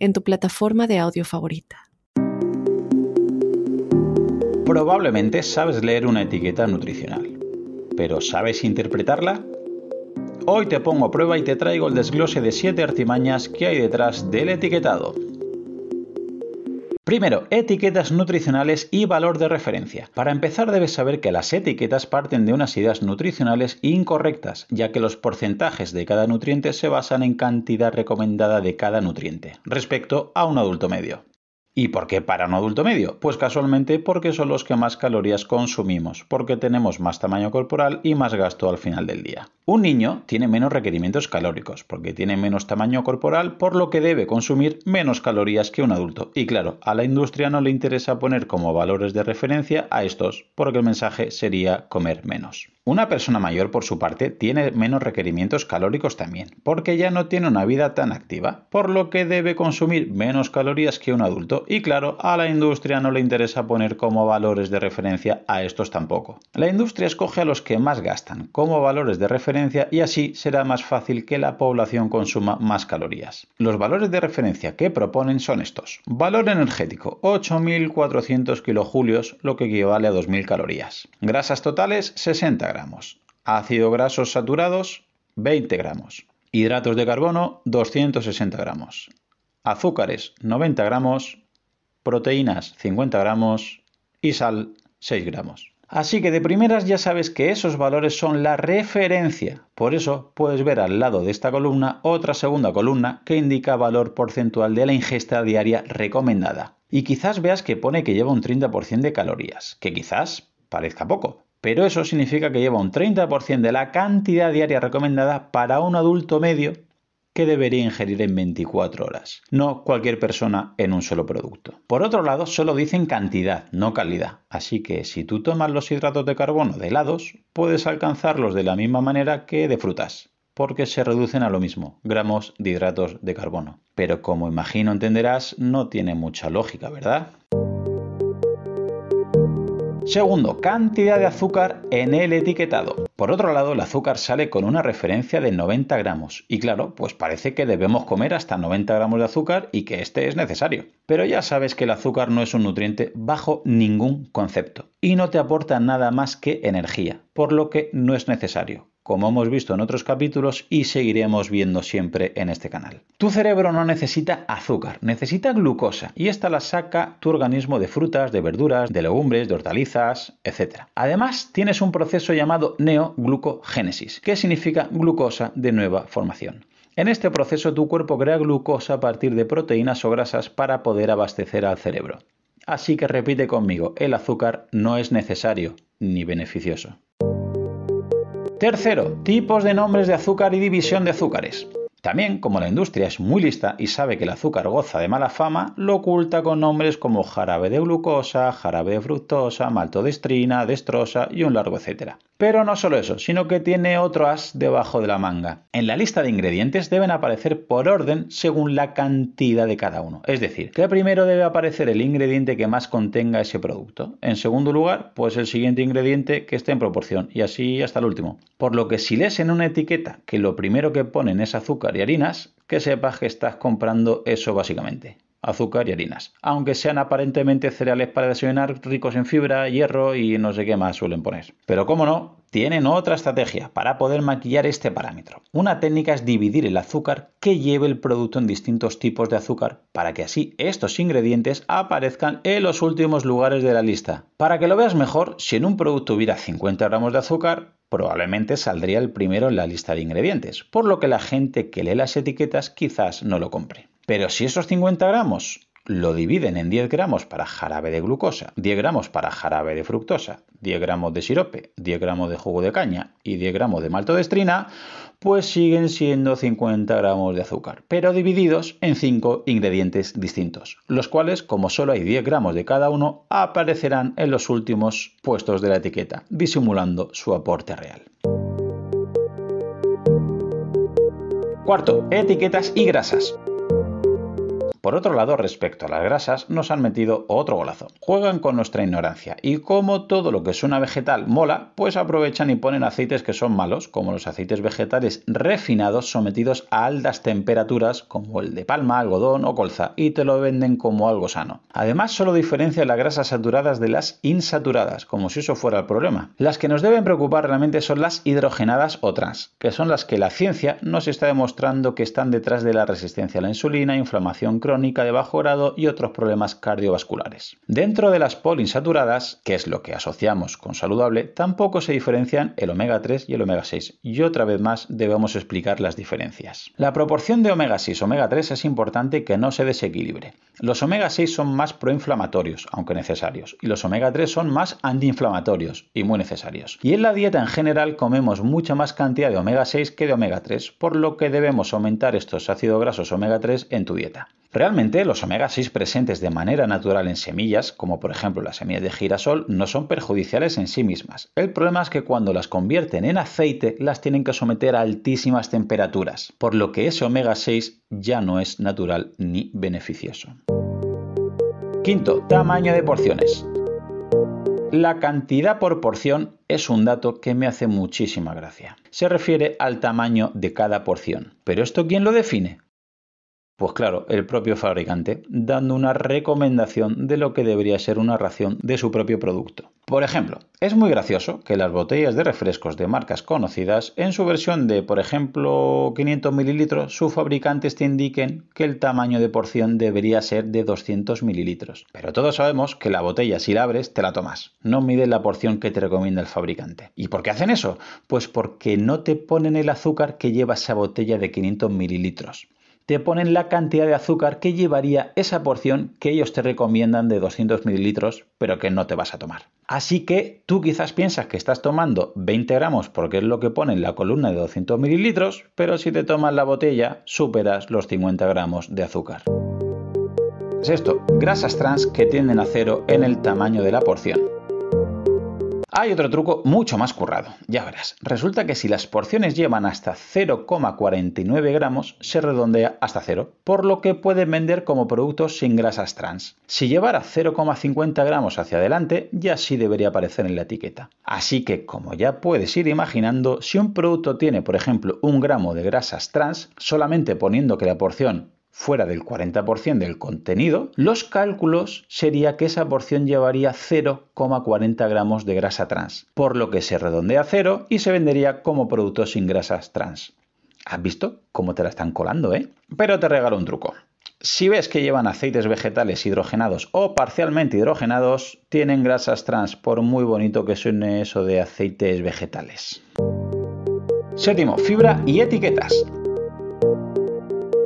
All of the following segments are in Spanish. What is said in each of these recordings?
en tu plataforma de audio favorita. Probablemente sabes leer una etiqueta nutricional, pero ¿sabes interpretarla? Hoy te pongo a prueba y te traigo el desglose de 7 artimañas que hay detrás del etiquetado. Primero, etiquetas nutricionales y valor de referencia. Para empezar debes saber que las etiquetas parten de unas ideas nutricionales incorrectas, ya que los porcentajes de cada nutriente se basan en cantidad recomendada de cada nutriente, respecto a un adulto medio. ¿Y por qué para un adulto medio? Pues casualmente porque son los que más calorías consumimos, porque tenemos más tamaño corporal y más gasto al final del día. Un niño tiene menos requerimientos calóricos, porque tiene menos tamaño corporal, por lo que debe consumir menos calorías que un adulto. Y claro, a la industria no le interesa poner como valores de referencia a estos, porque el mensaje sería comer menos. Una persona mayor, por su parte, tiene menos requerimientos calóricos también, porque ya no tiene una vida tan activa, por lo que debe consumir menos calorías que un adulto y claro, a la industria no le interesa poner como valores de referencia a estos tampoco. La industria escoge a los que más gastan como valores de referencia y así será más fácil que la población consuma más calorías. Los valores de referencia que proponen son estos. Valor energético, 8.400 kilojulios, lo que equivale a 2.000 calorías. Grasas totales, 60 gramos. Ácidos grasos saturados, 20 gramos. Hidratos de carbono, 260 gramos. Azúcares, 90 gramos. Proteínas, 50 gramos. Y sal, 6 gramos. Así que de primeras ya sabes que esos valores son la referencia. Por eso puedes ver al lado de esta columna otra segunda columna que indica valor porcentual de la ingesta diaria recomendada. Y quizás veas que pone que lleva un 30% de calorías, que quizás parezca poco, pero eso significa que lleva un 30% de la cantidad diaria recomendada para un adulto medio que debería ingerir en 24 horas, no cualquier persona en un solo producto. Por otro lado, solo dicen cantidad, no calidad, así que si tú tomas los hidratos de carbono de helados, puedes alcanzarlos de la misma manera que de frutas, porque se reducen a lo mismo, gramos de hidratos de carbono. Pero como imagino entenderás, no tiene mucha lógica, ¿verdad? Segundo, cantidad de azúcar en el etiquetado. Por otro lado, el azúcar sale con una referencia de 90 gramos. Y claro, pues parece que debemos comer hasta 90 gramos de azúcar y que este es necesario. Pero ya sabes que el azúcar no es un nutriente bajo ningún concepto. Y no te aporta nada más que energía, por lo que no es necesario como hemos visto en otros capítulos y seguiremos viendo siempre en este canal. Tu cerebro no necesita azúcar, necesita glucosa y esta la saca tu organismo de frutas, de verduras, de legumbres, de hortalizas, etc. Además, tienes un proceso llamado neoglucogénesis, que significa glucosa de nueva formación. En este proceso tu cuerpo crea glucosa a partir de proteínas o grasas para poder abastecer al cerebro. Así que repite conmigo, el azúcar no es necesario ni beneficioso. Tercero, tipos de nombres de azúcar y división de azúcares. También, como la industria es muy lista y sabe que el azúcar goza de mala fama, lo oculta con nombres como jarabe de glucosa, jarabe de fructosa, maltodestrina, destrosa y un largo etcétera. Pero no solo eso, sino que tiene otro as debajo de la manga. En la lista de ingredientes deben aparecer por orden según la cantidad de cada uno. Es decir, que primero debe aparecer el ingrediente que más contenga ese producto. En segundo lugar, pues el siguiente ingrediente que esté en proporción y así hasta el último. Por lo que si lees en una etiqueta que lo primero que ponen es azúcar y harinas, que sepas que estás comprando eso básicamente azúcar y harinas, aunque sean aparentemente cereales para desayunar ricos en fibra, hierro y no sé qué más suelen poner. Pero cómo no, tienen otra estrategia para poder maquillar este parámetro. Una técnica es dividir el azúcar que lleve el producto en distintos tipos de azúcar para que así estos ingredientes aparezcan en los últimos lugares de la lista. Para que lo veas mejor, si en un producto hubiera 50 gramos de azúcar, probablemente saldría el primero en la lista de ingredientes, por lo que la gente que lee las etiquetas quizás no lo compre. Pero si esos 50 gramos lo dividen en 10 gramos para jarabe de glucosa, 10 gramos para jarabe de fructosa, 10 gramos de sirope, 10 gramos de jugo de caña y 10 gramos de maltodextrina, pues siguen siendo 50 gramos de azúcar, pero divididos en 5 ingredientes distintos, los cuales, como solo hay 10 gramos de cada uno, aparecerán en los últimos puestos de la etiqueta, disimulando su aporte real. Cuarto, etiquetas y grasas. Por otro lado, respecto a las grasas, nos han metido otro golazo. Juegan con nuestra ignorancia y como todo lo que es una vegetal mola, pues aprovechan y ponen aceites que son malos, como los aceites vegetales refinados sometidos a altas temperaturas, como el de palma, algodón o colza, y te lo venden como algo sano. Además, solo diferencia las grasas saturadas de las insaturadas, como si eso fuera el problema. Las que nos deben preocupar realmente son las hidrogenadas o trans, que son las que la ciencia nos está demostrando que están detrás de la resistencia a la insulina, inflamación crónica, crónica de bajo grado y otros problemas cardiovasculares. Dentro de las poliinsaturadas, que es lo que asociamos con saludable, tampoco se diferencian el omega 3 y el omega 6, y otra vez más debemos explicar las diferencias. La proporción de omega 6 omega 3 es importante que no se desequilibre. Los omega 6 son más proinflamatorios, aunque necesarios, y los omega 3 son más antiinflamatorios y muy necesarios. Y en la dieta en general comemos mucha más cantidad de omega 6 que de omega 3, por lo que debemos aumentar estos ácidos grasos omega 3 en tu dieta. Realmente los omega 6 presentes de manera natural en semillas, como por ejemplo las semillas de girasol, no son perjudiciales en sí mismas. El problema es que cuando las convierten en aceite las tienen que someter a altísimas temperaturas, por lo que ese omega 6 ya no es natural ni beneficioso. Quinto, tamaño de porciones. La cantidad por porción es un dato que me hace muchísima gracia. Se refiere al tamaño de cada porción. ¿Pero esto quién lo define? Pues claro, el propio fabricante, dando una recomendación de lo que debería ser una ración de su propio producto. Por ejemplo, es muy gracioso que las botellas de refrescos de marcas conocidas, en su versión de, por ejemplo, 500 mililitros, sus fabricantes te indiquen que el tamaño de porción debería ser de 200 mililitros. Pero todos sabemos que la botella, si la abres, te la tomas. No mides la porción que te recomienda el fabricante. ¿Y por qué hacen eso? Pues porque no te ponen el azúcar que lleva esa botella de 500 mililitros te ponen la cantidad de azúcar que llevaría esa porción que ellos te recomiendan de 200 mililitros, pero que no te vas a tomar. Así que tú quizás piensas que estás tomando 20 gramos porque es lo que pone en la columna de 200 mililitros, pero si te tomas la botella superas los 50 gramos de azúcar. Es esto, grasas trans que tienden a cero en el tamaño de la porción. Hay otro truco mucho más currado, ya verás. Resulta que si las porciones llevan hasta 0,49 gramos, se redondea hasta cero, por lo que pueden vender como productos sin grasas trans. Si llevara 0,50 gramos hacia adelante, ya sí debería aparecer en la etiqueta. Así que, como ya puedes ir imaginando, si un producto tiene, por ejemplo, un gramo de grasas trans, solamente poniendo que la porción fuera del 40% del contenido, los cálculos sería que esa porción llevaría 0,40 gramos de grasa trans, por lo que se redondea a cero y se vendería como producto sin grasas trans. ¿Has visto cómo te la están colando, eh? Pero te regalo un truco. Si ves que llevan aceites vegetales hidrogenados o parcialmente hidrogenados, tienen grasas trans, por muy bonito que suene eso de aceites vegetales. Séptimo, fibra y etiquetas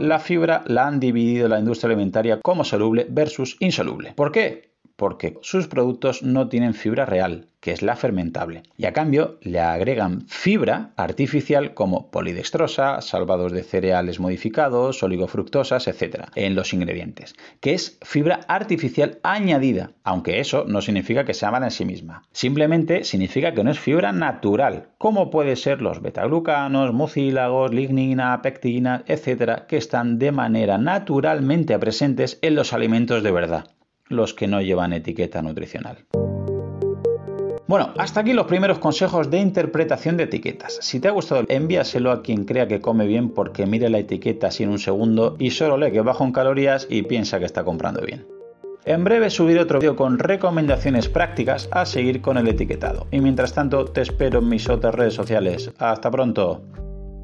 la fibra la han dividido la industria alimentaria como soluble versus insoluble. ¿Por qué? Porque sus productos no tienen fibra real, que es la fermentable, y a cambio le agregan fibra artificial como polidextrosa, salvados de cereales modificados, oligofructosas, etc. en los ingredientes, que es fibra artificial añadida, aunque eso no significa que sea mala en sí misma. Simplemente significa que no es fibra natural, como puede ser los betaglucanos, mucílagos, lignina, pectina, etc., que están de manera naturalmente presentes en los alimentos de verdad, los que no llevan etiqueta nutricional. Bueno, hasta aquí los primeros consejos de interpretación de etiquetas. Si te ha gustado, envíaselo a quien crea que come bien porque mire la etiqueta así en un segundo y solo lee que bajo en calorías y piensa que está comprando bien. En breve subiré otro vídeo con recomendaciones prácticas a seguir con el etiquetado. Y mientras tanto, te espero en mis otras redes sociales. Hasta pronto.